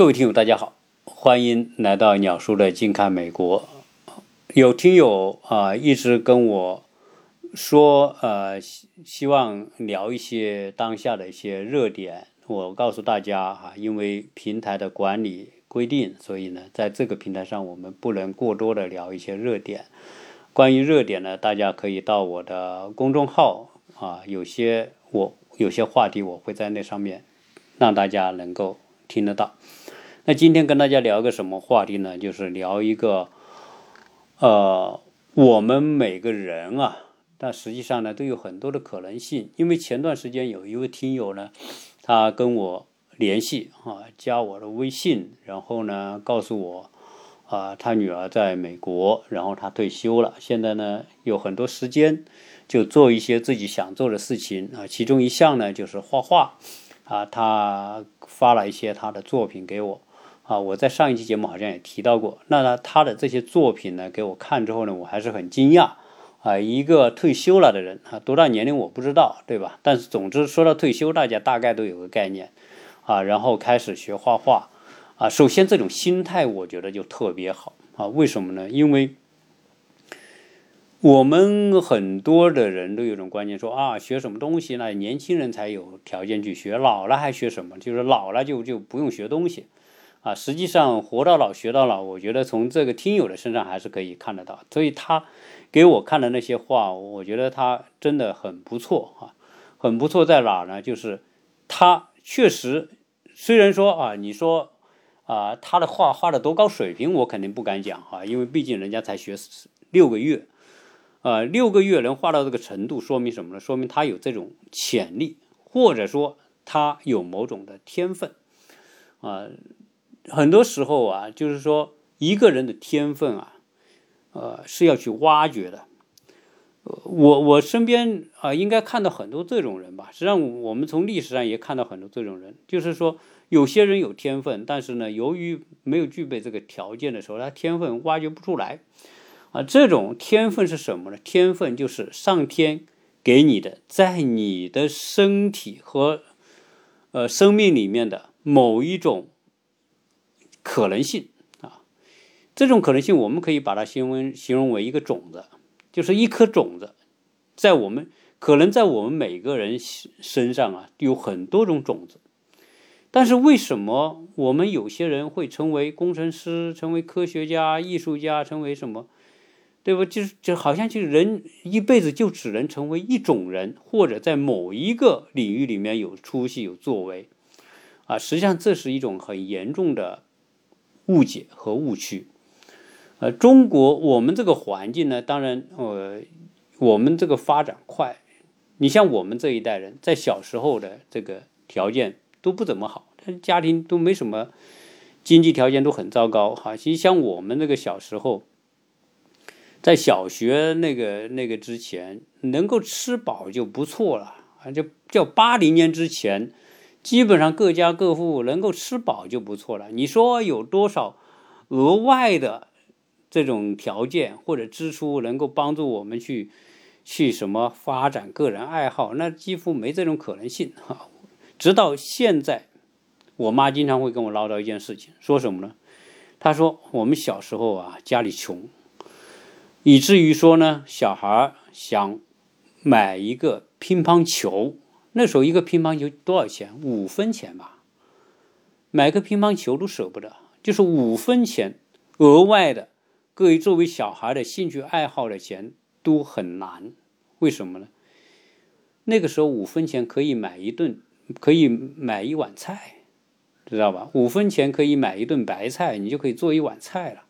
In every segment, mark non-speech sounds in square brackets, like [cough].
各位听友，大家好，欢迎来到鸟叔的近看美国。有听友啊，一直跟我说，呃，希希望聊一些当下的一些热点。我告诉大家哈，因为平台的管理规定，所以呢，在这个平台上我们不能过多的聊一些热点。关于热点呢，大家可以到我的公众号啊，有些我有些话题我会在那上面让大家能够听得到。那今天跟大家聊个什么话题呢？就是聊一个。呃，我们每个人啊，但实际上呢，都有很多的可能性。因为前段时间有一位听友呢，他跟我联系啊，加我的微信，然后呢，告诉我啊，他女儿在美国，然后他退休了，现在呢，有很多时间，就做一些自己想做的事情啊。其中一项呢，就是画画啊，他发了一些他的作品给我。啊，我在上一期节目好像也提到过，那呢，他的这些作品呢，给我看之后呢，我还是很惊讶啊，一个退休了的人啊，多大年龄我不知道，对吧？但是总之说到退休，大家大概都有个概念啊，然后开始学画画啊，首先这种心态我觉得就特别好啊，为什么呢？因为我们很多的人都有种观念说啊，学什么东西呢？年轻人才有条件去学，老了还学什么？就是老了就就不用学东西。啊，实际上活到老学到老，我觉得从这个听友的身上还是可以看得到。所以他给我看的那些画，我觉得他真的很不错啊，很不错在哪呢？就是他确实，虽然说啊，你说啊，他的画画的多高水平，我肯定不敢讲哈，因为毕竟人家才学六个月，啊，六个月能画到这个程度，说明什么呢？说明他有这种潜力，或者说他有某种的天分，啊。很多时候啊，就是说一个人的天分啊，呃，是要去挖掘的。我我身边啊，应该看到很多这种人吧。实际上，我们从历史上也看到很多这种人，就是说有些人有天分，但是呢，由于没有具备这个条件的时候，他天分挖掘不出来。啊，这种天分是什么呢？天分就是上天给你的，在你的身体和呃生命里面的某一种。可能性啊，这种可能性我们可以把它形容形容为一个种子，就是一颗种子，在我们可能在我们每个人身上啊有很多种种子，但是为什么我们有些人会成为工程师、成为科学家、艺术家、成为什么，对吧？就是就好像就是人一辈子就只能成为一种人，或者在某一个领域里面有出息、有作为啊，实际上这是一种很严重的。误解和误区，呃，中国我们这个环境呢，当然，呃，我们这个发展快，你像我们这一代人在小时候的这个条件都不怎么好，家庭都没什么，经济条件都很糟糕哈。其实像我们那个小时候，在小学那个那个之前，能够吃饱就不错了啊，就叫八零年之前。基本上各家各户能够吃饱就不错了。你说有多少额外的这种条件或者支出能够帮助我们去去什么发展个人爱好？那几乎没这种可能性哈。[laughs] 直到现在，我妈经常会跟我唠叨一件事情，说什么呢？她说我们小时候啊家里穷，以至于说呢小孩想买一个乒乓球。那时候一个乒乓球多少钱？五分钱吧，买个乒乓球都舍不得，就是五分钱额外的，各位作为小孩的兴趣爱好的钱都很难。为什么呢？那个时候五分钱可以买一顿，可以买一碗菜，知道吧？五分钱可以买一顿白菜，你就可以做一碗菜了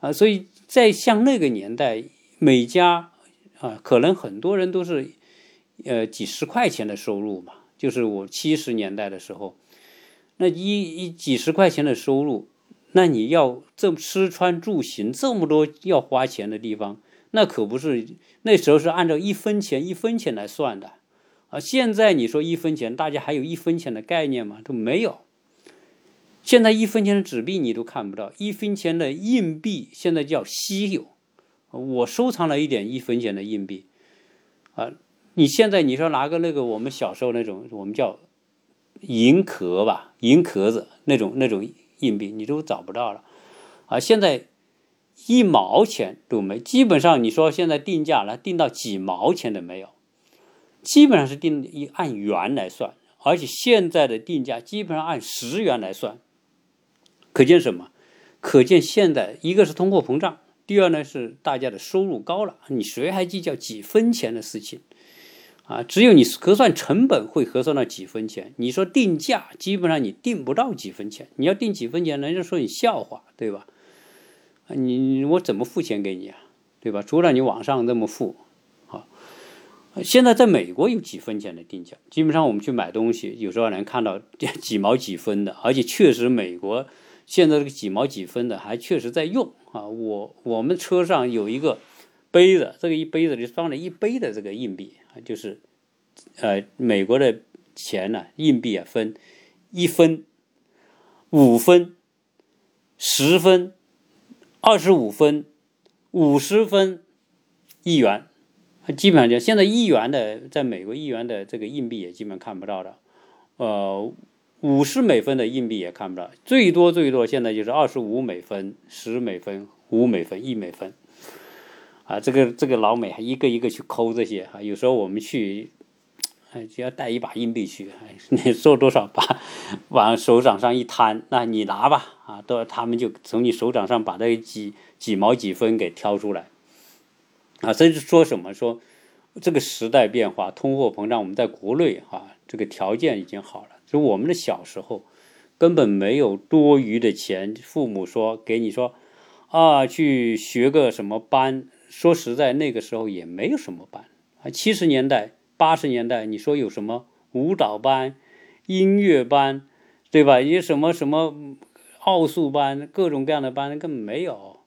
啊！所以在像那个年代，每家啊，可能很多人都是。呃，几十块钱的收入嘛，就是我七十年代的时候，那一一几十块钱的收入，那你要这吃穿住行这么多要花钱的地方，那可不是那时候是按照一分钱一分钱来算的啊。现在你说一分钱，大家还有一分钱的概念吗？都没有。现在一分钱的纸币你都看不到，一分钱的硬币现在叫稀有。我收藏了一点一分钱的硬币，啊。你现在你说拿个那个我们小时候那种我们叫银壳吧，银壳子那种那种硬币你都找不到了，啊，现在一毛钱都没，基本上你说现在定价了，定到几毛钱的没有，基本上是定一按元来算，而且现在的定价基本上按十元来算，可见什么？可见现在一个是通货膨胀，第二呢是大家的收入高了，你谁还计较几分钱的事情？啊，只有你核算成本会核算到几分钱。你说定价，基本上你定不到几分钱。你要定几分钱，人家说你笑话，对吧？你我怎么付钱给你啊？对吧？除了你网上这么付，啊，现在在美国有几分钱的定价，基本上我们去买东西，有时候能看到 [laughs] 几毛几分的，而且确实美国现在这个几毛几分的还确实在用啊。我我们车上有一个杯子，这个一杯子里装了一杯的这个硬币。就是，呃，美国的钱呢，硬币啊，分一分、五分、十分、二十五分、五十分、一元，基本上就现在一元的，在美国一元的这个硬币也基本看不到的，呃，五十美分的硬币也看不到，最多最多现在就是二十五美分、十美分、五美分、一美分。啊，这个这个老美还一个一个去抠这些啊，有时候我们去，哎，就要带一把硬币去，你做多少把，往手掌上一摊，那你拿吧，啊，都他们就从你手掌上把这几几毛几分给挑出来，啊，甚至说什么？说这个时代变化，通货膨胀，我们在国内哈，这个条件已经好了，就我们的小时候根本没有多余的钱，父母说给你说啊，去学个什么班。说实在，那个时候也没有什么班啊。七十年代、八十年代，你说有什么舞蹈班、音乐班，对吧？有什么什么奥数班，各种各样的班根本没有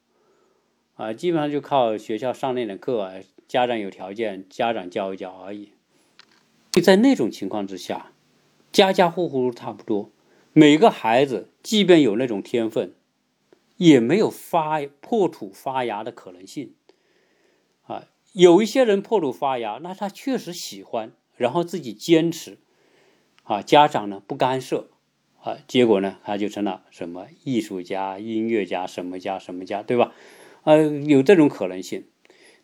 啊。基本上就靠学校上那点课，家长有条件，家长教一教而已。在那种情况之下，家家户户都差不多，每个孩子即便有那种天分，也没有发破土发芽的可能性。有一些人破土发芽，那他确实喜欢，然后自己坚持，啊，家长呢不干涉，啊，结果呢他就成了什么艺术家、音乐家、什么家、什么家，对吧？呃，有这种可能性。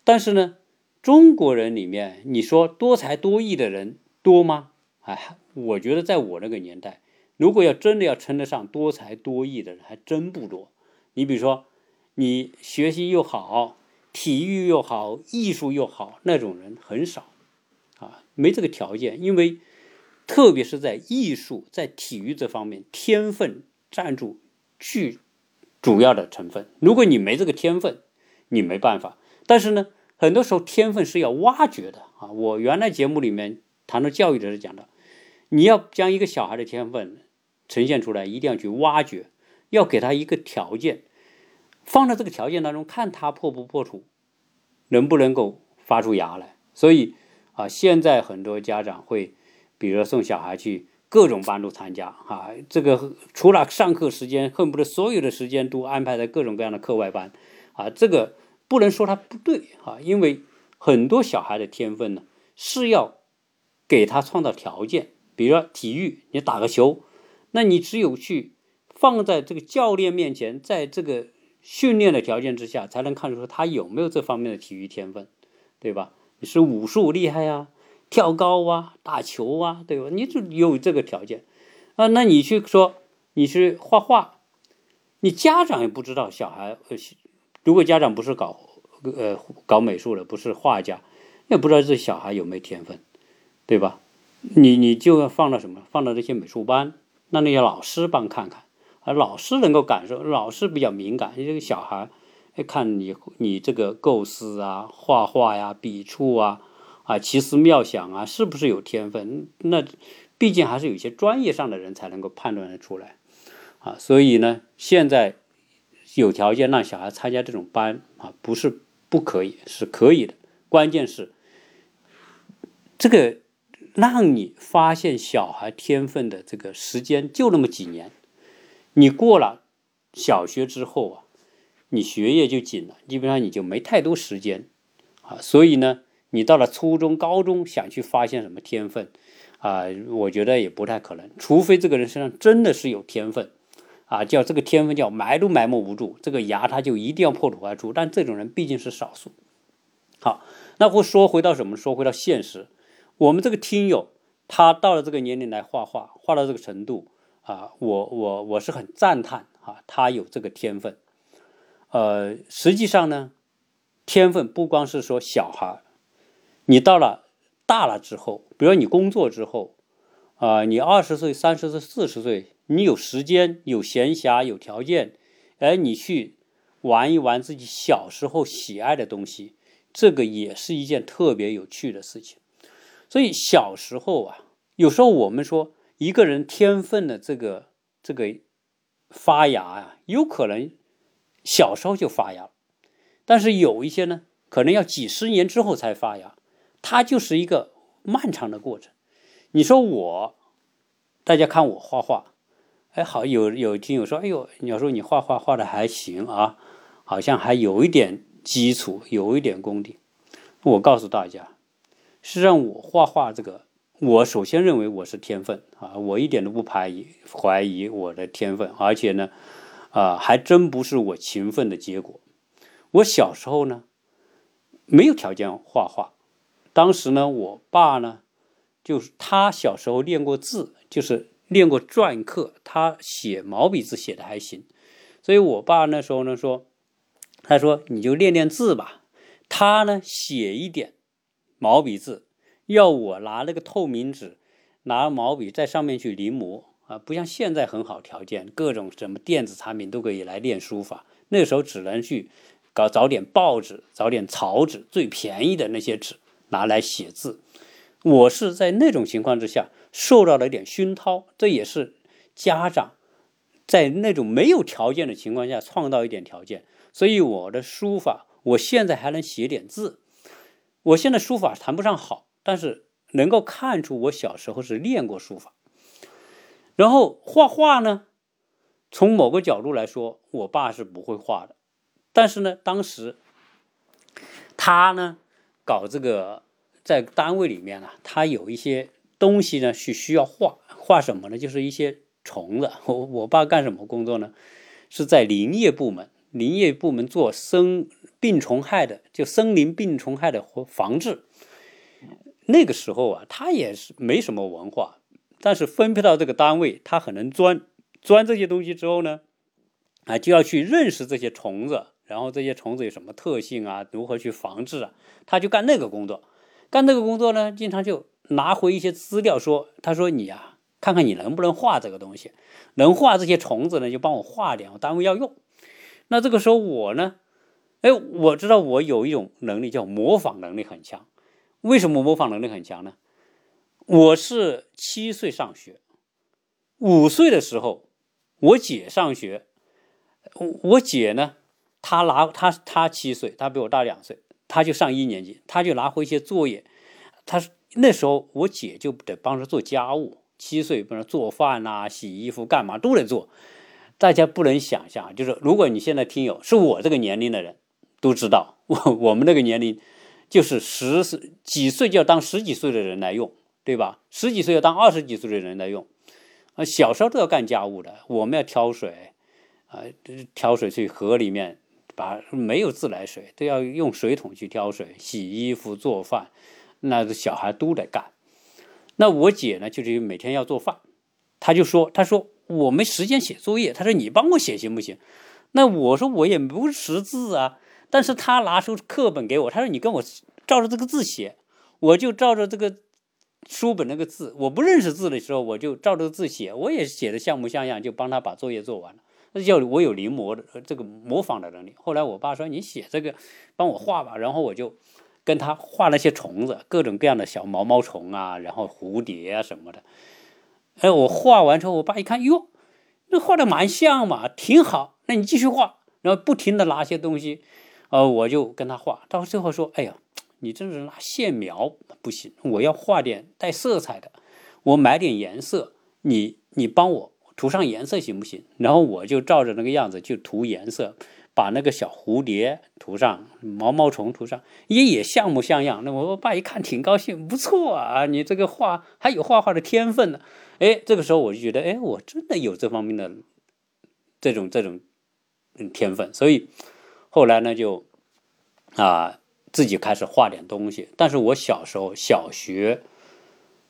但是呢，中国人里面，你说多才多艺的人多吗？哎，我觉得在我那个年代，如果要真的要称得上多才多艺的人，还真不多。你比如说，你学习又好。体育又好，艺术又好，那种人很少，啊，没这个条件。因为，特别是在艺术、在体育这方面，天分占住巨主要的成分。如果你没这个天分，你没办法。但是呢，很多时候天分是要挖掘的啊。我原来节目里面谈到教育的时候讲的，你要将一个小孩的天分呈现出来，一定要去挖掘，要给他一个条件。放在这个条件当中，看他破不破土，能不能够发出芽来。所以啊，现在很多家长会，比如说送小孩去各种班都参加啊，这个除了上课时间，恨不得所有的时间都安排在各种各样的课外班啊。这个不能说他不对啊，因为很多小孩的天分呢是要给他创造条件。比如说体育，你打个球，那你只有去放在这个教练面前，在这个。训练的条件之下，才能看出他有没有这方面的体育天分，对吧？你是武术厉害啊，跳高啊，打球啊，对吧？你就有这个条件啊。那你去说你去画画，你家长也不知道小孩。如果家长不是搞呃搞美术的，不是画家，也不知道这小孩有没有天分，对吧？你你就要放到什么？放到这些美术班，让那些老师帮看看。而老师能够感受，老师比较敏感。你这个小孩，看你你这个构思啊、画画呀、笔触啊、啊奇思妙想啊，是不是有天分？那毕竟还是有些专业上的人才能够判断得出来啊。所以呢，现在有条件让小孩参加这种班啊，不是不可以，是可以的。关键是这个让你发现小孩天分的这个时间就那么几年。你过了小学之后啊，你学业就紧了，基本上你就没太多时间啊。所以呢，你到了初中、高中想去发现什么天分啊，我觉得也不太可能。除非这个人身上真的是有天分啊，叫这个天分叫埋都埋没不住，这个芽它就一定要破土而出。但这种人毕竟是少数。好，那我说回到什么？说回到现实，我们这个听友他到了这个年龄来画画，画到这个程度啊，我我我是很赞叹啊，他有这个天分。呃，实际上呢，天分不光是说小孩，你到了大了之后，比如你工作之后，啊，你二十岁、三十岁、四十岁，你有时间、有闲暇、有条件，哎，你去玩一玩自己小时候喜爱的东西，这个也是一件特别有趣的事情。所以小时候啊，有时候我们说一个人天分的这个这个发芽啊，有可能。小时候就发芽，但是有一些呢，可能要几十年之后才发芽，它就是一个漫长的过程。你说我，大家看我画画，哎，好有有听友说，哎呦，你要说你画画画的还行啊，好像还有一点基础，有一点功底。我告诉大家，实际上我画画这个，我首先认为我是天分啊，我一点都不怀疑怀疑我的天分，而且呢。啊，还真不是我勤奋的结果。我小时候呢，没有条件画画。当时呢，我爸呢，就是他小时候练过字，就是练过篆刻，他写毛笔字写的还行。所以我爸那时候呢说，他说你就练练字吧。他呢写一点毛笔字，要我拿那个透明纸，拿毛笔在上面去临摹。啊，不像现在很好条件，各种什么电子产品都可以来练书法。那时候只能去搞找点报纸，找点草纸，最便宜的那些纸拿来写字。我是在那种情况之下受到了一点熏陶，这也是家长在那种没有条件的情况下创造一点条件。所以我的书法，我现在还能写点字。我现在书法谈不上好，但是能够看出我小时候是练过书法。然后画画呢，从某个角度来说，我爸是不会画的。但是呢，当时他呢搞这个在单位里面呢，他有一些东西呢是需要画，画什么呢？就是一些虫子。我 [laughs] 我爸干什么工作呢？是在林业部门，林业部门做生病虫害的，就森林病虫害的防治。那个时候啊，他也是没什么文化。但是分配到这个单位，他很能钻钻这些东西之后呢，啊，就要去认识这些虫子，然后这些虫子有什么特性啊，如何去防治啊，他就干那个工作。干那个工作呢，经常就拿回一些资料，说他说你呀，看看你能不能画这个东西，能画这些虫子呢，就帮我画点，我单位要用。那这个时候我呢，哎，我知道我有一种能力叫模仿能力很强。为什么模仿能力很强呢？我是七岁上学，五岁的时候，我姐上学。我姐呢，她拿她她七岁，她比我大两岁，她就上一年级，她就拿回一些作业。她那时候我姐就得帮着做家务，七岁帮着做饭呐、洗衣服、干嘛都得做。大家不能想象，就是如果你现在听友是我这个年龄的人，都知道我我们那个年龄就是十几岁就要当十几岁的人来用。对吧？十几岁要当二十几岁的人来用，啊，小时候都要干家务的。我们要挑水，啊，挑水去河里面，把没有自来水，都要用水桶去挑水，洗衣服、做饭，那小孩都得干。那我姐呢，就是每天要做饭，她就说：“她说我没时间写作业，她说你帮我写行不行？”那我说我也不识字啊，但是他拿出课本给我，他说你跟我照着这个字写，我就照着这个。书本那个字，我不认识字的时候，我就照着字写，我也写的像模像样，就帮他把作业做完了。那叫我有临摹的这个模仿的能力。后来我爸说：“你写这个，帮我画吧。”然后我就跟他画那些虫子，各种各样的小毛毛虫啊，然后蝴蝶啊什么的。哎，我画完之后，我爸一看，哟，那画的蛮像嘛，挺好。那你继续画，然后不停的拿些东西，呃，我就跟他画。到最后说：“哎呀。”你这是拿线描不行，我要画点带色彩的，我买点颜色，你你帮我涂上颜色行不行？然后我就照着那个样子去涂颜色，把那个小蝴蝶涂上，毛毛虫涂上，也也像模像样。那我爸一看挺高兴，不错啊，你这个画还有画画的天分呢。哎，这个时候我就觉得，哎，我真的有这方面的这种这种天分，所以后来呢就啊自己开始画点东西。但是我小时候小学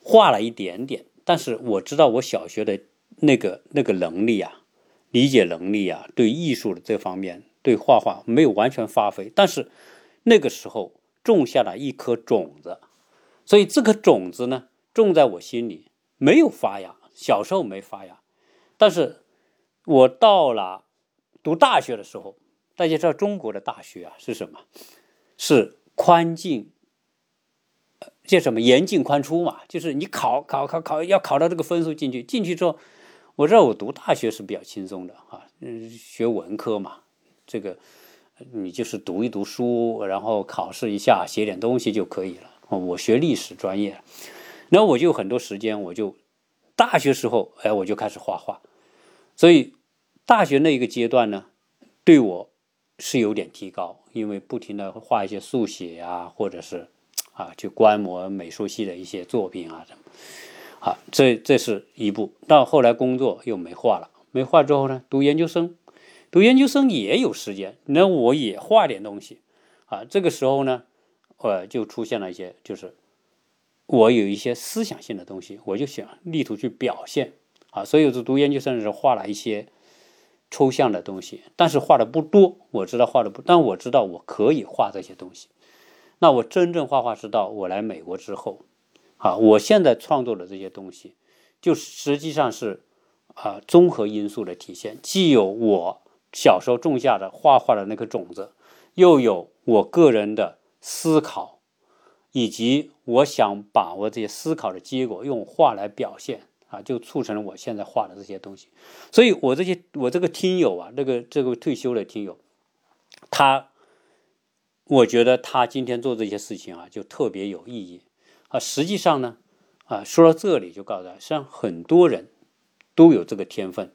画了一点点，但是我知道我小学的那个那个能力啊，理解能力啊，对艺术的这方面，对画画没有完全发挥。但是那个时候种下了一颗种子，所以这颗种子呢种在我心里没有发芽，小时候没发芽，但是我到了。读大学的时候，大家知道中国的大学啊是什么？是宽进，叫什么严进宽出嘛？就是你考考考考要考到这个分数进去，进去之后，我知道我读大学是比较轻松的啊，嗯，学文科嘛，这个你就是读一读书，然后考试一下，写点东西就可以了。我学历史专业，然后我就很多时间，我就大学时候，哎，我就开始画画，所以。大学那一个阶段呢，对我是有点提高，因为不停的画一些速写啊，或者是啊去观摩美术系的一些作品啊什么，好，这这是一步。到后来工作又没画了，没画之后呢，读研究生，读研究生也有时间，那我也画点东西啊。这个时候呢，呃，就出现了一些，就是我有一些思想性的东西，我就想力图去表现啊。所以我读研究生的时候画了一些。抽象的东西，但是画的不多。我知道画的不，但我知道我可以画这些东西。那我真正画画是到我来美国之后，啊，我现在创作的这些东西，就实际上是啊综合因素的体现，既有我小时候种下的画画的那颗种子，又有我个人的思考，以及我想把握这些思考的结果用画来表现。啊，就促成了我现在画的这些东西，所以我这些我这个听友啊，这个这个退休的听友，他，我觉得他今天做这些事情啊，就特别有意义啊。实际上呢，啊，说到这里就告诉他，实际上很多人都有这个天分，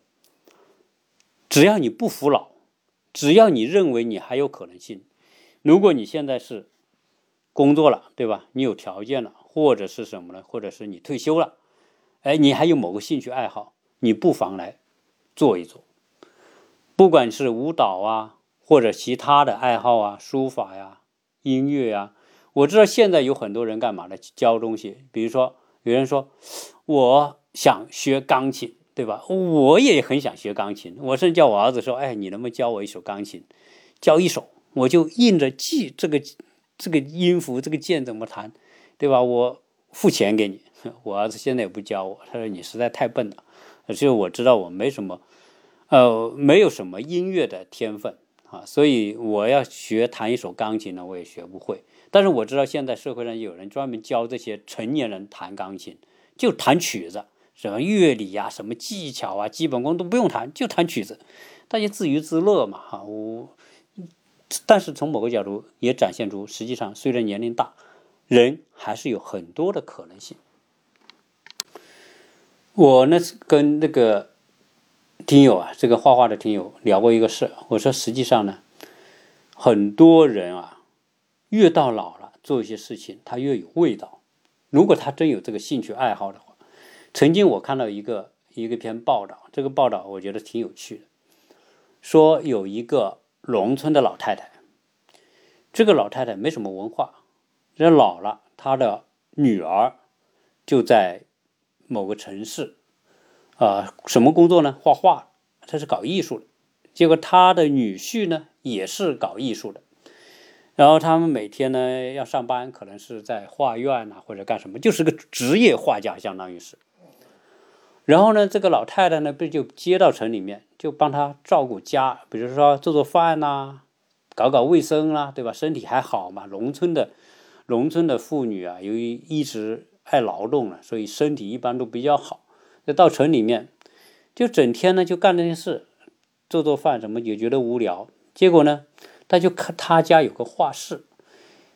只要你不服老，只要你认为你还有可能性，如果你现在是工作了，对吧？你有条件了，或者是什么呢？或者是你退休了。哎，你还有某个兴趣爱好，你不妨来做一做。不管是舞蹈啊，或者其他的爱好啊，书法呀、音乐呀，我知道现在有很多人干嘛呢？教东西。比如说，有人说我想学钢琴，对吧？我也很想学钢琴。我甚至叫我儿子说：“哎，你能不能教我一首钢琴？教一首，我就印着记这个这个音符，这个键怎么弹，对吧？我付钱给你。”我儿子现在也不教我，他说你实在太笨了。其实我知道我没什么，呃，没有什么音乐的天分啊，所以我要学弹一首钢琴呢，我也学不会。但是我知道现在社会上有人专门教这些成年人弹钢琴，就弹曲子，什么乐理呀、什么技巧啊、基本功都不用弹，就弹曲子，大家自娱自乐嘛，哈。我，但是从某个角度也展现出，实际上随着年龄大，人还是有很多的可能性。我呢跟那个听友啊，这个画画的听友聊过一个事。我说，实际上呢，很多人啊，越到老了，做一些事情他越有味道。如果他真有这个兴趣爱好的话，曾经我看到一个一个篇报道，这个报道我觉得挺有趣的，说有一个农村的老太太，这个老太太没什么文化，人老了，他的女儿就在。某个城市，啊，什么工作呢？画画，他是搞艺术的。结果他的女婿呢，也是搞艺术的。然后他们每天呢要上班，可能是在画院呐，或者干什么，就是个职业画家，相当于是。然后呢，这个老太太呢，不就接到城里面，就帮他照顾家，比如说做做饭呐，搞搞卫生啦，对吧？身体还好嘛。农村的，农村的妇女啊，由于一直。爱劳动了，所以身体一般都比较好。那到城里面，就整天呢就干这些事，做做饭什么也觉得无聊。结果呢，他就看他家有个画室，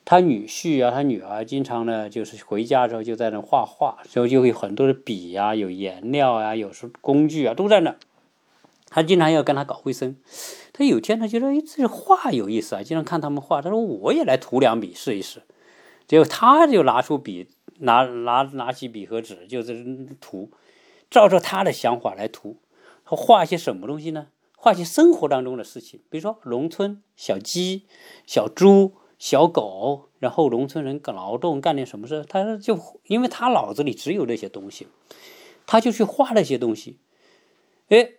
他女婿啊，他女儿经常呢就是回家之后就在那画画，所以就有很多的笔呀，有颜料啊，有时工具啊都在那。他经常要跟他搞卫生。他有天他觉得哎，这画有意思啊，经常看他们画，他说我也来涂两笔试一试。结果他就拿出笔。拿拿拿起笔和纸，就是涂，照着他的想法来涂。他画些什么东西呢？画些生活当中的事情，比如说农村小鸡、小猪、小狗，然后农村人干劳动干点什么事，他就因为他脑子里只有那些东西，他就去画那些东西。哎，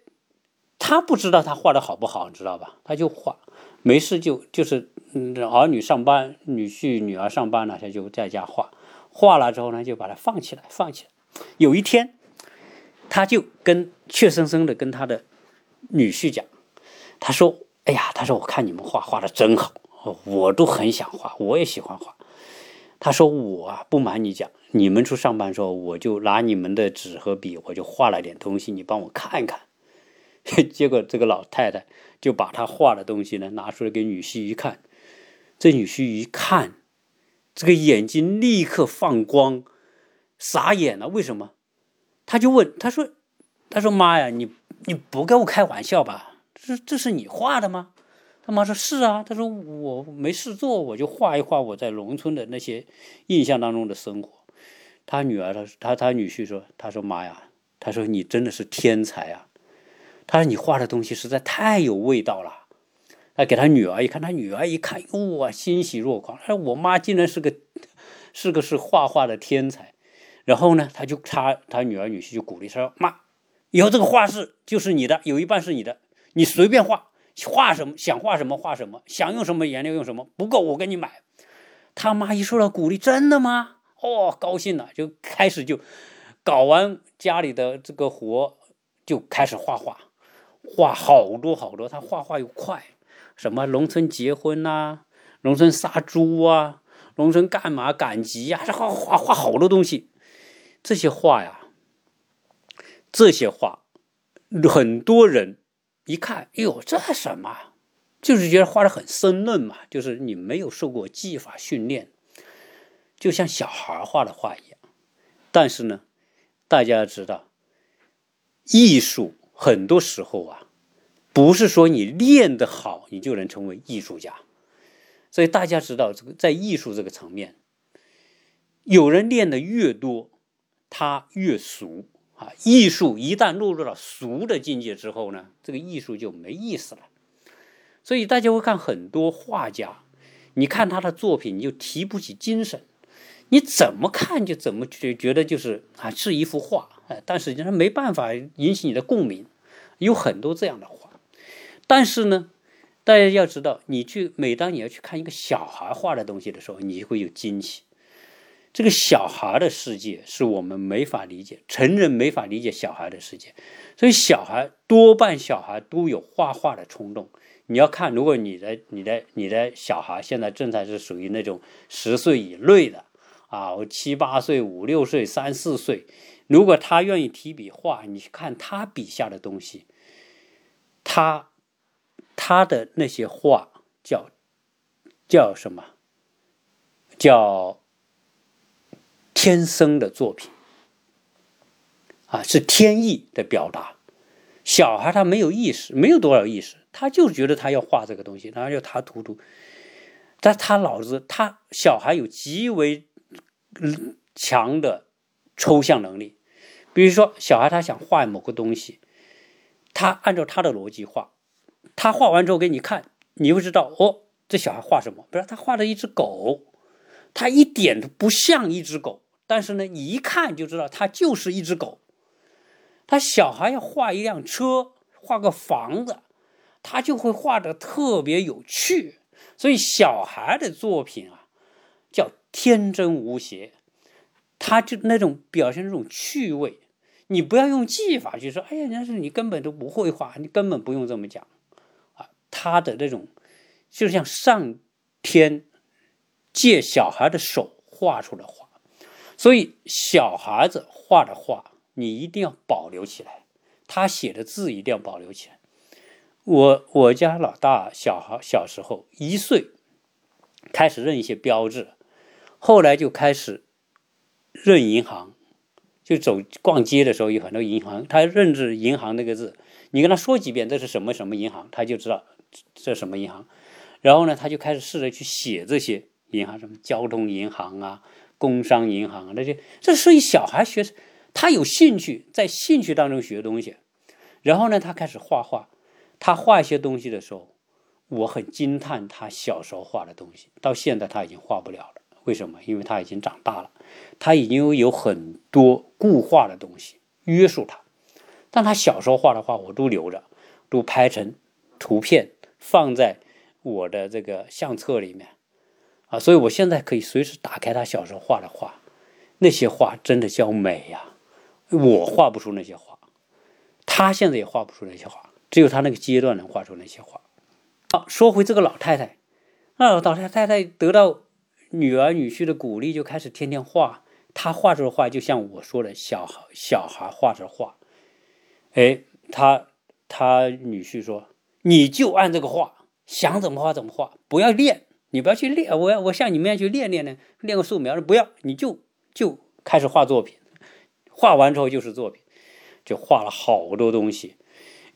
他不知道他画的好不好，你知道吧？他就画，没事就就是嗯，儿女上班，女婿女儿上班了，他就在家画，画了之后呢，就把它放起来，放起来。有一天，他就跟怯生生的跟他的女婿讲，他说：“哎呀，他说我看你们画画的真好，我都很想画，我也喜欢画。”他说：“我啊，不瞒你讲，你们去上班的时候，我就拿你们的纸和笔，我就画了点东西，你帮我看一看。” [laughs] 结果这个老太太就把她画的东西呢拿出来给女婿一看，这女婿一看，这个眼睛立刻放光，傻眼了。为什么？他就问他说：“他说妈呀，你你不跟我开玩笑吧？这这是你画的吗？”他妈说：“是啊。”他说：“我没事做，我就画一画我在农村的那些印象当中的生活。”他女儿，他他他女婿说：“他说妈呀，他说你真的是天才啊！他说你画的东西实在太有味道了。”他给他女儿一看，他女儿一看，哇，欣喜若狂。他说：“我妈竟然是个是个是画画的天才。”然后呢，他就他他女儿女婿就鼓励他说：“妈，以后这个画室就是你的，有一半是你的，你随便画。”画什么想画什么画什么，想用什么颜料用什么，不够我给你买。他妈一受到鼓励，真的吗？哦，高兴了，就开始就搞完家里的这个活，就开始画画，画好多好多。他画画又快，什么农村结婚呐，农村杀猪啊，农村干嘛赶集呀，这画画画好多东西。这些画呀，这些画，很多人。一看，哎呦，这什么？就是觉得画的很生嫩嘛，就是你没有受过技法训练，就像小孩画的画一样。但是呢，大家知道，艺术很多时候啊，不是说你练得好，你就能成为艺术家。所以大家知道，这个在艺术这个层面，有人练的越多，他越俗。啊，艺术一旦落入了俗的境界之后呢，这个艺术就没意思了。所以大家会看很多画家，你看他的作品，你就提不起精神。你怎么看就怎么觉觉得就是啊，是一幅画，哎，但实际上没办法引起你的共鸣。有很多这样的画，但是呢，大家要知道，你去每当你要去看一个小孩画的东西的时候，你会有惊喜。这个小孩的世界是我们没法理解，成人没法理解小孩的世界，所以小孩多半小孩都有画画的冲动。你要看，如果你的、你的、你的小孩现在正在是属于那种十岁以内的啊，七八岁、五六岁、三四岁，如果他愿意提笔画，你看他笔下的东西，他他的那些画叫叫什么？叫。天生的作品啊，是天意的表达。小孩他没有意识，没有多少意识，他就觉得他要画这个东西，然后就他涂涂。但他脑子，他小孩有极为强的抽象能力。比如说，小孩他想画某个东西，他按照他的逻辑画，他画完之后给你看，你会知道哦，这小孩画什么？比如他画了一只狗，他一点都不像一只狗。但是呢，你一看就知道，他就是一只狗。他小孩要画一辆车，画个房子，他就会画的特别有趣。所以小孩的作品啊，叫天真无邪，他就那种表现那种趣味。你不要用技法去说，哎呀，那是你根本都不会画，你根本不用这么讲啊。他的那种，就像上天借小孩的手画出的画。所以，小孩子画的画，你一定要保留起来；他写的字一定要保留起来。我我家老大小孩小时候一岁开始认一些标志，后来就开始认银行，就走逛街的时候有很多银行，他认字银行那个字，你跟他说几遍这是什么什么银行，他就知道这什么银行。然后呢，他就开始试着去写这些银行，什么交通银行啊。工商银行啊，那些这属于小孩学，他有兴趣，在兴趣当中学东西。然后呢，他开始画画，他画一些东西的时候，我很惊叹他小时候画的东西，到现在他已经画不了了。为什么？因为他已经长大了，他已经有很多固化的东西约束他。但他小时候画的画，我都留着，都拍成图片放在我的这个相册里面啊。所以我现在可以随时打开他小时候画的画，那些画真的叫美呀！我画不出那些画，他现在也画不出那些画，只有他那个阶段能画出那些画。好，说回这个老太太，那老太太太得到女儿女婿的鼓励，就开始天天画。她画出的画就像我说的，小孩小孩画着画。哎，他他女婿说：“你就按这个画，想怎么画怎么画，不要练，你不要去练。我要我像你们一样去练练呢，练个素描，不要，你就就开始画作品。”画完之后就是作品，就画了好多东西。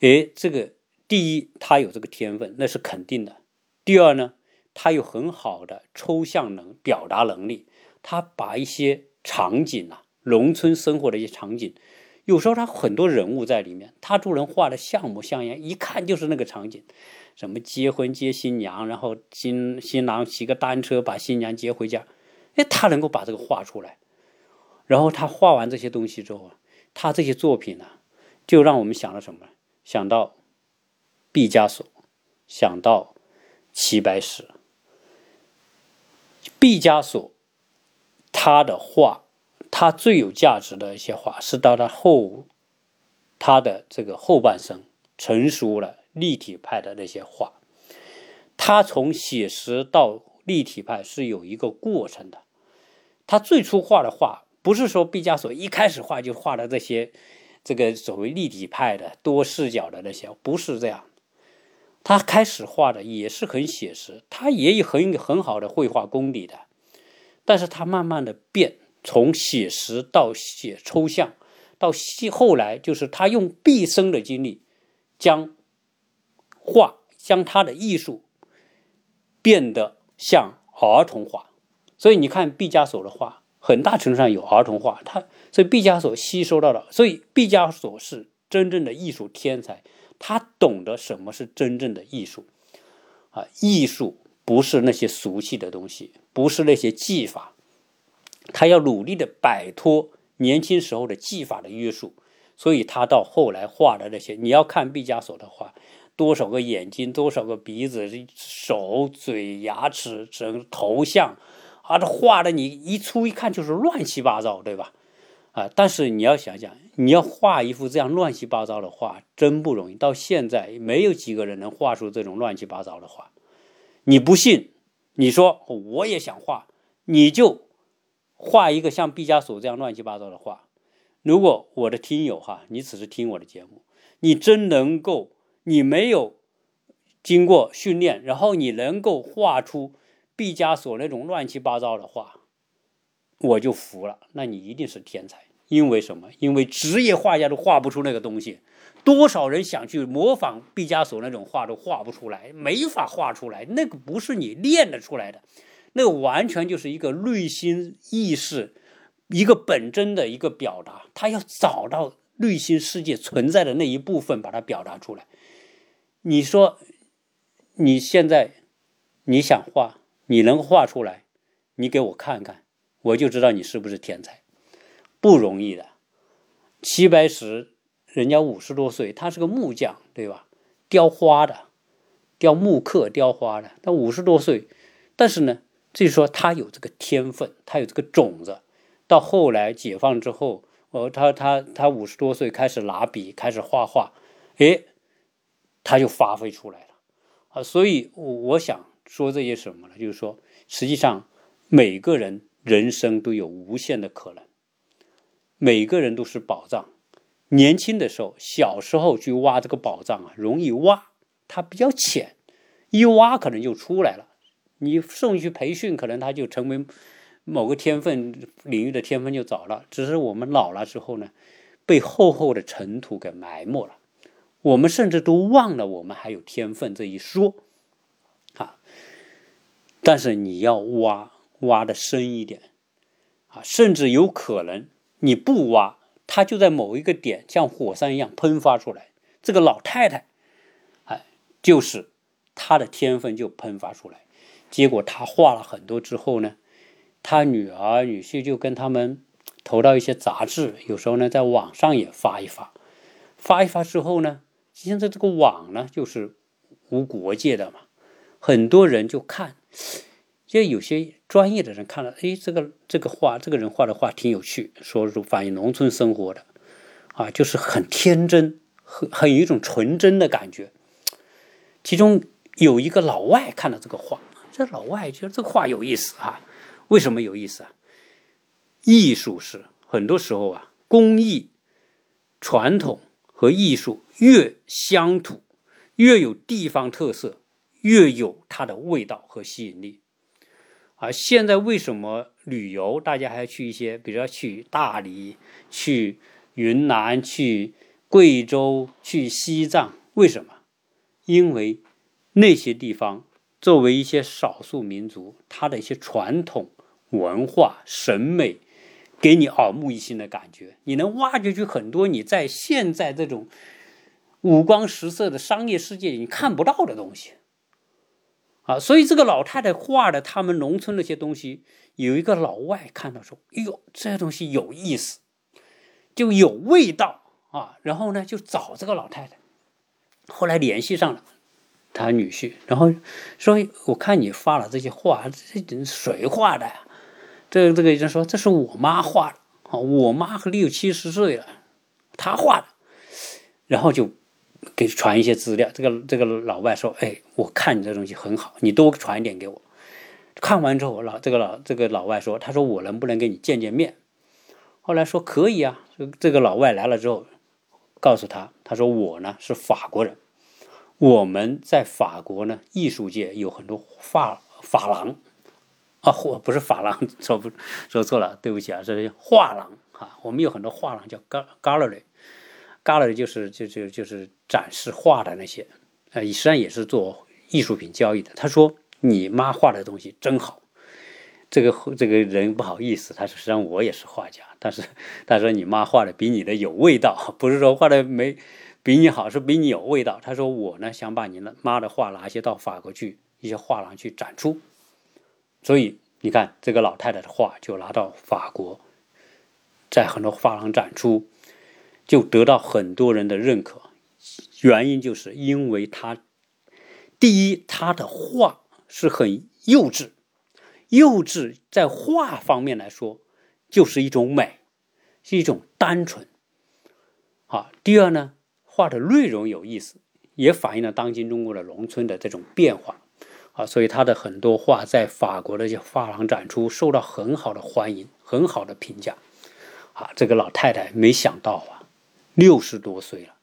哎，这个第一，他有这个天分，那是肯定的。第二呢，他有很好的抽象能表达能力。他把一些场景啊，农村生活的一些场景，有时候他很多人物在里面，他都能画的像模像样，一看就是那个场景。什么结婚接新娘，然后新新郎骑个单车把新娘接回家，哎，他能够把这个画出来。然后他画完这些东西之后，他这些作品呢，就让我们想到什么？想到毕加索，想到齐白石。毕加索他的画，他最有价值的一些画，是到他后他的这个后半生成熟了立体派的那些画。他从写实到立体派是有一个过程的。他最初画的画。不是说毕加索一开始画就画的这些，这个所谓立体派的多视角的那些，不是这样。他开始画的也是很写实，他也有很很好的绘画功底的，但是他慢慢的变，从写实到写抽象，到后来就是他用毕生的精力将画，将他的艺术变得像儿童画，所以你看毕加索的画。很大程度上有儿童画，他所以毕加索吸收到了，所以毕加索是真正的艺术天才，他懂得什么是真正的艺术，啊，艺术不是那些俗气的东西，不是那些技法，他要努力的摆脱年轻时候的技法的约束，所以他到后来画的那些，你要看毕加索的画，多少个眼睛，多少个鼻子，手、嘴、牙齿，整头像。啊，这画的你一出一看就是乱七八糟，对吧？啊，但是你要想想，你要画一幅这样乱七八糟的画，真不容易。到现在没有几个人能画出这种乱七八糟的画。你不信？你说我也想画，你就画一个像毕加索这样乱七八糟的画。如果我的听友哈，你只是听我的节目，你真能够，你没有经过训练，然后你能够画出。毕加索那种乱七八糟的画，我就服了。那你一定是天才，因为什么？因为职业画家都画不出那个东西。多少人想去模仿毕加索那种画都画不出来，没法画出来。那个不是你练得出来的，那完全就是一个内心意识，一个本真的一个表达。他要找到内心世界存在的那一部分，把它表达出来。你说，你现在你想画？你能画出来，你给我看看，我就知道你是不是天才，不容易的。齐白石，人家五十多岁，他是个木匠，对吧？雕花的，雕木刻、雕花的。他五十多岁，但是呢，就是说他有这个天分，他有这个种子。到后来解放之后，哦，他他他五十多岁开始拿笔开始画画，哎，他就发挥出来了啊。所以，我我想。说这些什么呢？就是说，实际上每个人人生都有无限的可能，每个人都是宝藏。年轻的时候，小时候去挖这个宝藏啊，容易挖，它比较浅，一挖可能就出来了。你送去培训，可能他就成为某个天分领域的天分就早了。只是我们老了之后呢，被厚厚的尘土给埋没了，我们甚至都忘了我们还有天分这一说啊。但是你要挖挖的深一点，啊，甚至有可能你不挖，它就在某一个点像火山一样喷发出来。这个老太太，哎，就是他的天分就喷发出来。结果他画了很多之后呢，他女儿女婿就跟他们投到一些杂志，有时候呢在网上也发一发，发一发之后呢，现在这个网呢就是无国界的嘛，很多人就看，就有些专业的人看了，哎，这个这个画，这个人画的画挺有趣，说是反映农村生活的，啊，就是很天真，很很有一种纯真的感觉。其中有一个老外看了这个画。这老外觉得这个画有意思啊？为什么有意思啊？艺术是很多时候啊，工艺、传统和艺术越乡土，越有地方特色，越有它的味道和吸引力。啊，现在为什么旅游大家还要去一些，比如说去大理、去云南、去贵州、去西藏？为什么？因为那些地方。作为一些少数民族，他的一些传统文化、审美，给你耳目一新的感觉。你能挖掘出很多你在现在这种五光十色的商业世界里你看不到的东西。啊，所以这个老太太画的他们农村那些东西，有一个老外看到说：“哎呦，这东西有意思，就有味道啊。”然后呢，就找这个老太太，后来联系上了。他女婿，然后说：“我看你画了这些画，这谁画的呀？”这这个人说：“这是我妈画的啊，我妈六七十岁了，她画的。”然后就给传一些资料。这个这个老外说：“哎，我看你这东西很好，你多传一点给我。”看完之后，老这个老这个老外说：“他说我能不能跟你见见面？”后来说：“可以啊。”这个老外来了之后，告诉他：“他说我呢是法国人。”我们在法国呢，艺术界有很多画法廊啊，或不是法廊，说不说错了，对不起啊，这是画廊啊。我们有很多画廊叫 gallery 干了就是就就就是展示画的那些，呃，实际上也是做艺术品交易的。他说你妈画的东西真好，这个这个人不好意思，他说实际上我也是画家，但是他说你妈画的比你的有味道，不是说画的没。比你好是比你有味道。他说：“我呢想把你的妈的画拿些到法国去一些画廊去展出，所以你看这个老太太的画就拿到法国，在很多画廊展出，就得到很多人的认可。原因就是因为她第一，她的画是很幼稚，幼稚在画方面来说就是一种美，是一种单纯。好，第二呢。”画的内容有意思，也反映了当今中国的农村的这种变化啊，所以他的很多画在法国的一些画廊展出，受到很好的欢迎，很好的评价啊。这个老太太没想到啊，六十多岁了，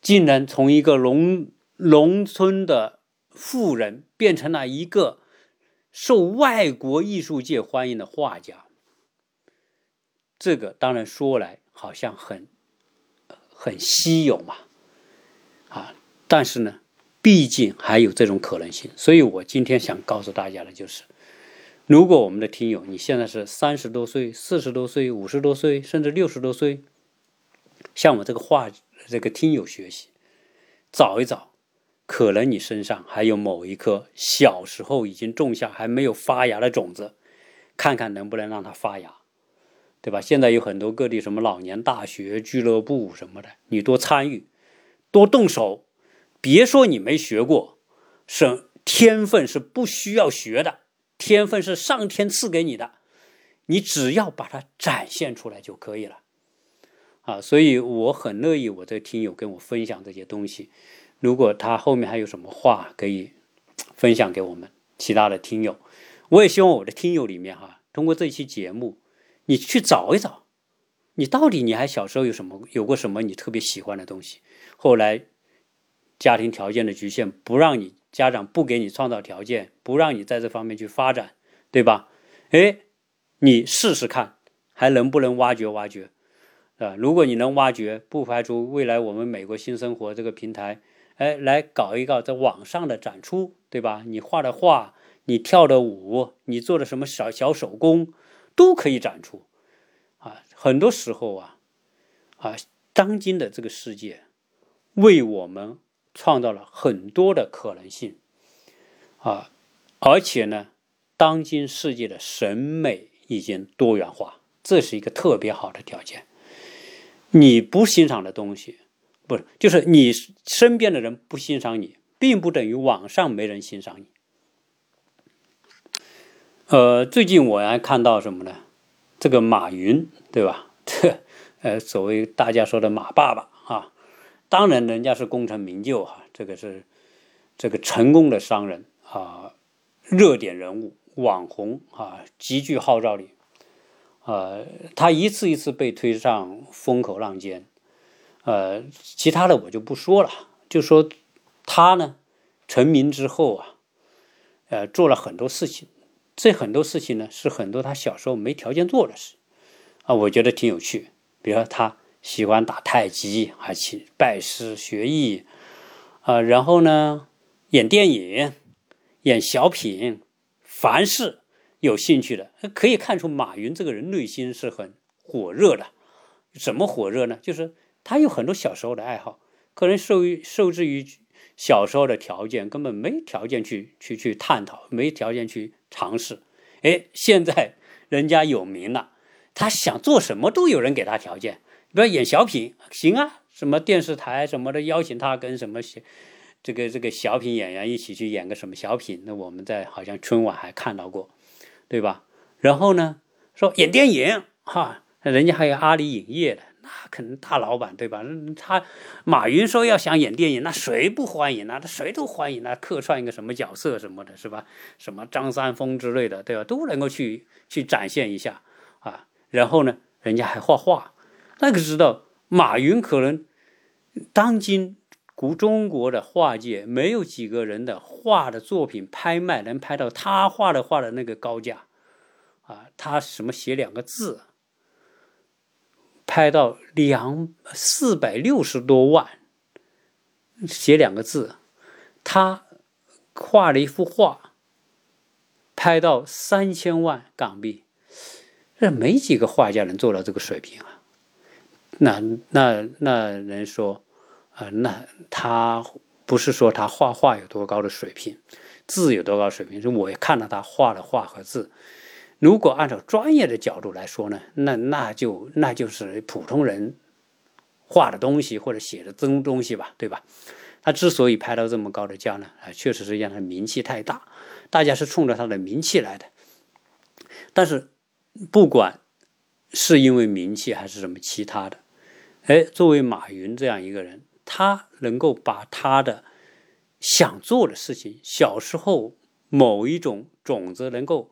竟然从一个农农村的富人变成了一个受外国艺术界欢迎的画家。这个当然说来好像很。很稀有嘛，啊，但是呢，毕竟还有这种可能性，所以我今天想告诉大家的就是，如果我们的听友你现在是三十多岁、四十多岁、五十多岁，甚至六十多岁，向我这个话这个听友学习，找一找，可能你身上还有某一颗小时候已经种下还没有发芽的种子，看看能不能让它发芽。对吧？现在有很多各地什么老年大学、俱乐部什么的，你多参与，多动手。别说你没学过，是天分是不需要学的，天分是上天赐给你的，你只要把它展现出来就可以了。啊，所以我很乐意我的听友跟我分享这些东西。如果他后面还有什么话可以分享给我们其他的听友，我也希望我的听友里面哈，通过这期节目。你去找一找，你到底你还小时候有什么有过什么你特别喜欢的东西？后来家庭条件的局限不让你家长不给你创造条件，不让你在这方面去发展，对吧？哎，你试试看，还能不能挖掘挖掘？啊，如果你能挖掘，不排除未来我们美国新生活这个平台，哎，来搞一搞在网上的展出，对吧？你画的画，你跳的舞，你做的什么小小手工？都可以展出，啊，很多时候啊，啊，当今的这个世界为我们创造了很多的可能性啊，而且呢，当今世界的审美已经多元化，这是一个特别好的条件。你不欣赏的东西，不是就是你身边的人不欣赏你，并不等于网上没人欣赏你。呃，最近我还看到什么呢？这个马云，对吧？这 [laughs] 呃，所谓大家说的马爸爸啊，当然人家是功成名就哈，这个是这个成功的商人啊，热点人物、网红啊，极具号召力。呃，他一次一次被推上风口浪尖，呃，其他的我就不说了，就说他呢成名之后啊，呃，做了很多事情，这很多事情呢是很多他小时候没条件做的事，啊，我觉得挺有趣。比如说他喜欢打太极，还去拜师学艺，啊，然后呢演电影、演小品，凡是。有兴趣的可以看出，马云这个人内心是很火热的。怎么火热呢？就是他有很多小时候的爱好，可能受于受制于小时候的条件，根本没条件去去去探讨，没条件去尝试。哎，现在人家有名了，他想做什么都有人给他条件。比如演小品，行啊，什么电视台什么的邀请他跟什么这个这个小品演员一起去演个什么小品，那我们在好像春晚还看到过。对吧？然后呢，说演电影哈，人家还有阿里影业的，那可能大老板对吧？他马云说要想演电影，那谁不欢迎呢？他谁都欢迎啊，客串一个什么角色什么的，是吧？什么张三丰之类的，对吧？都能够去去展现一下啊。然后呢，人家还画画，那个知道马云可能当今古中国的画界没有几个人的画的作品拍卖能拍到他画的画的那个高价。啊，他什么写两个字，拍到两四百六十多万，写两个字，他画了一幅画，拍到三千万港币，这没几个画家能做到这个水平啊。那那那人说，啊，那他不是说他画画有多高的水平，字有多高水平，是我也看到他画的画和字。如果按照专业的角度来说呢，那那就那就是普通人画的东西或者写的真东西吧，对吧？他之所以拍到这么高的价呢，啊，确实是因为他名气太大，大家是冲着他的名气来的。但是不管是因为名气还是什么其他的，哎，作为马云这样一个人，他能够把他的想做的事情，小时候某一种种子能够。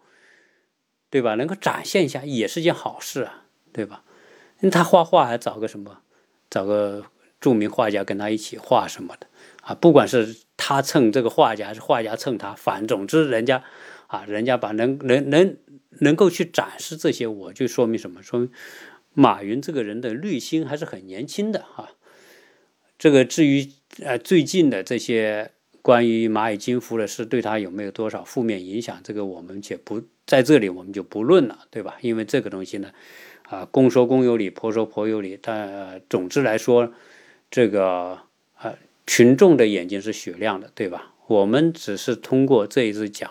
对吧？能够展现一下也是件好事啊，对吧？他画画还找个什么，找个著名画家跟他一起画什么的啊？不管是他蹭这个画家，还是画家蹭他，反总之人家啊，人家把能能能能够去展示这些，我就说明什么？说明马云这个人的内心还是很年轻的啊。这个至于呃最近的这些关于蚂蚁金服的事，对他有没有多少负面影响？这个我们且不。在这里我们就不论了，对吧？因为这个东西呢，啊，公说公有理，婆说婆有理。但总之来说，这个啊，群众的眼睛是雪亮的，对吧？我们只是通过这一次讲，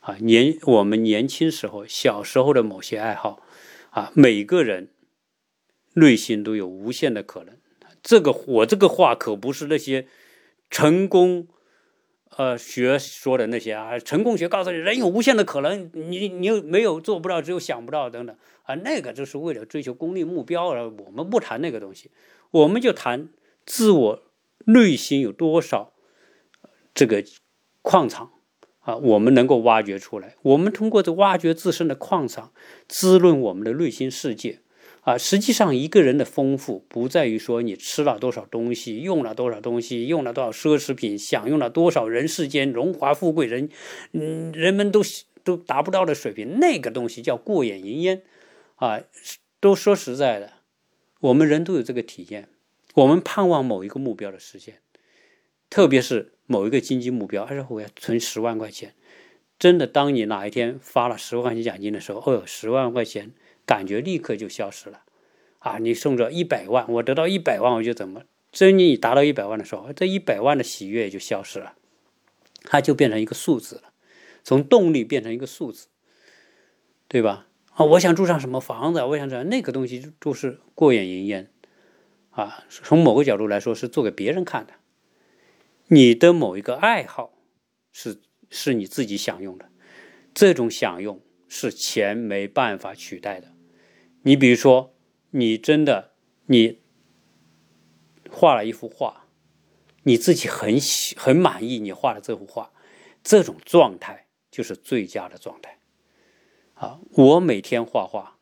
啊，年我们年轻时候小时候的某些爱好，啊，每个人内心都有无限的可能。这个我这个话可不是那些成功。呃，学说的那些啊，成功学告诉你人有无限的可能，你你又没有做不到，只有想不到等等啊，那个就是为了追求功利目标而我们不谈那个东西，我们就谈自我内心有多少这个矿场啊，我们能够挖掘出来，我们通过这挖掘自身的矿场，滋润我们的内心世界。啊，实际上一个人的丰富不在于说你吃了多少东西，用了多少东西，用了多少奢侈品，享用了多少人世间荣华富贵，人，嗯，人们都都达不到的水平，那个东西叫过眼云烟。啊，都说实在的，我们人都有这个体验，我们盼望某一个目标的实现，特别是某一个经济目标，哎，我要存十万块钱，真的，当你哪一天发了十万块钱奖金的时候，哦，十万块钱。感觉立刻就消失了，啊！你送着一百万，我得到一百万，我就怎么真你达到一百万的时候，这一百万的喜悦就消失了，它就变成一个数字了，从动力变成一个数字，对吧？啊，我想住上什么房子，我想样，那个东西都是过眼云烟，啊，从某个角度来说是做给别人看的。你的某一个爱好是是你自己享用的，这种享用是钱没办法取代的。你比如说，你真的你画了一幅画，你自己很喜很满意，你画的这幅画，这种状态就是最佳的状态。啊，我每天画画，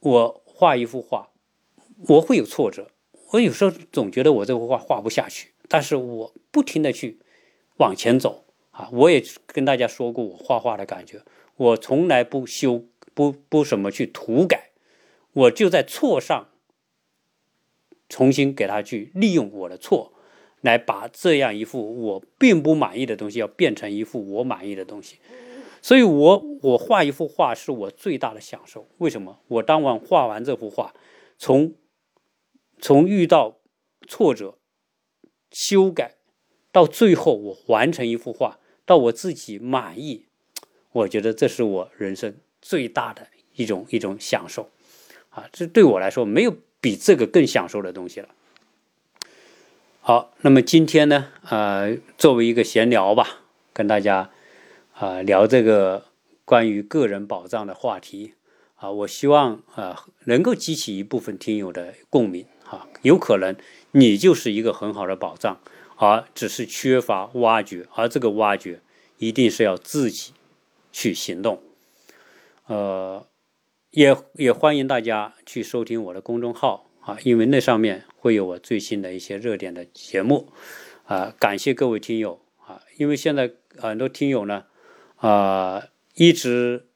我画一幅画，我会有挫折，我有时候总觉得我这幅画画不下去。但是我不停的去往前走啊！我也跟大家说过我画画的感觉，我从来不修不不什么去涂改，我就在错上重新给他去利用我的错，来把这样一幅我并不满意的东西，要变成一幅我满意的东西。所以，我我画一幅画是我最大的享受。为什么？我当晚画完这幅画，从从遇到挫折。修改到最后，我完成一幅画，到我自己满意，我觉得这是我人生最大的一种一种享受啊！这对我来说，没有比这个更享受的东西了。好，那么今天呢，呃，作为一个闲聊吧，跟大家啊聊这个关于个人保障的话题啊，我希望啊能够激起一部分听友的共鸣啊，有可能。你就是一个很好的保障，而只是缺乏挖掘，而这个挖掘一定是要自己去行动。呃，也也欢迎大家去收听我的公众号啊，因为那上面会有我最新的一些热点的节目啊。感谢各位听友啊，因为现在很多听友呢啊一直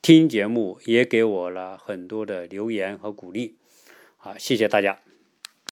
听节目，也给我了很多的留言和鼓励啊，谢谢大家。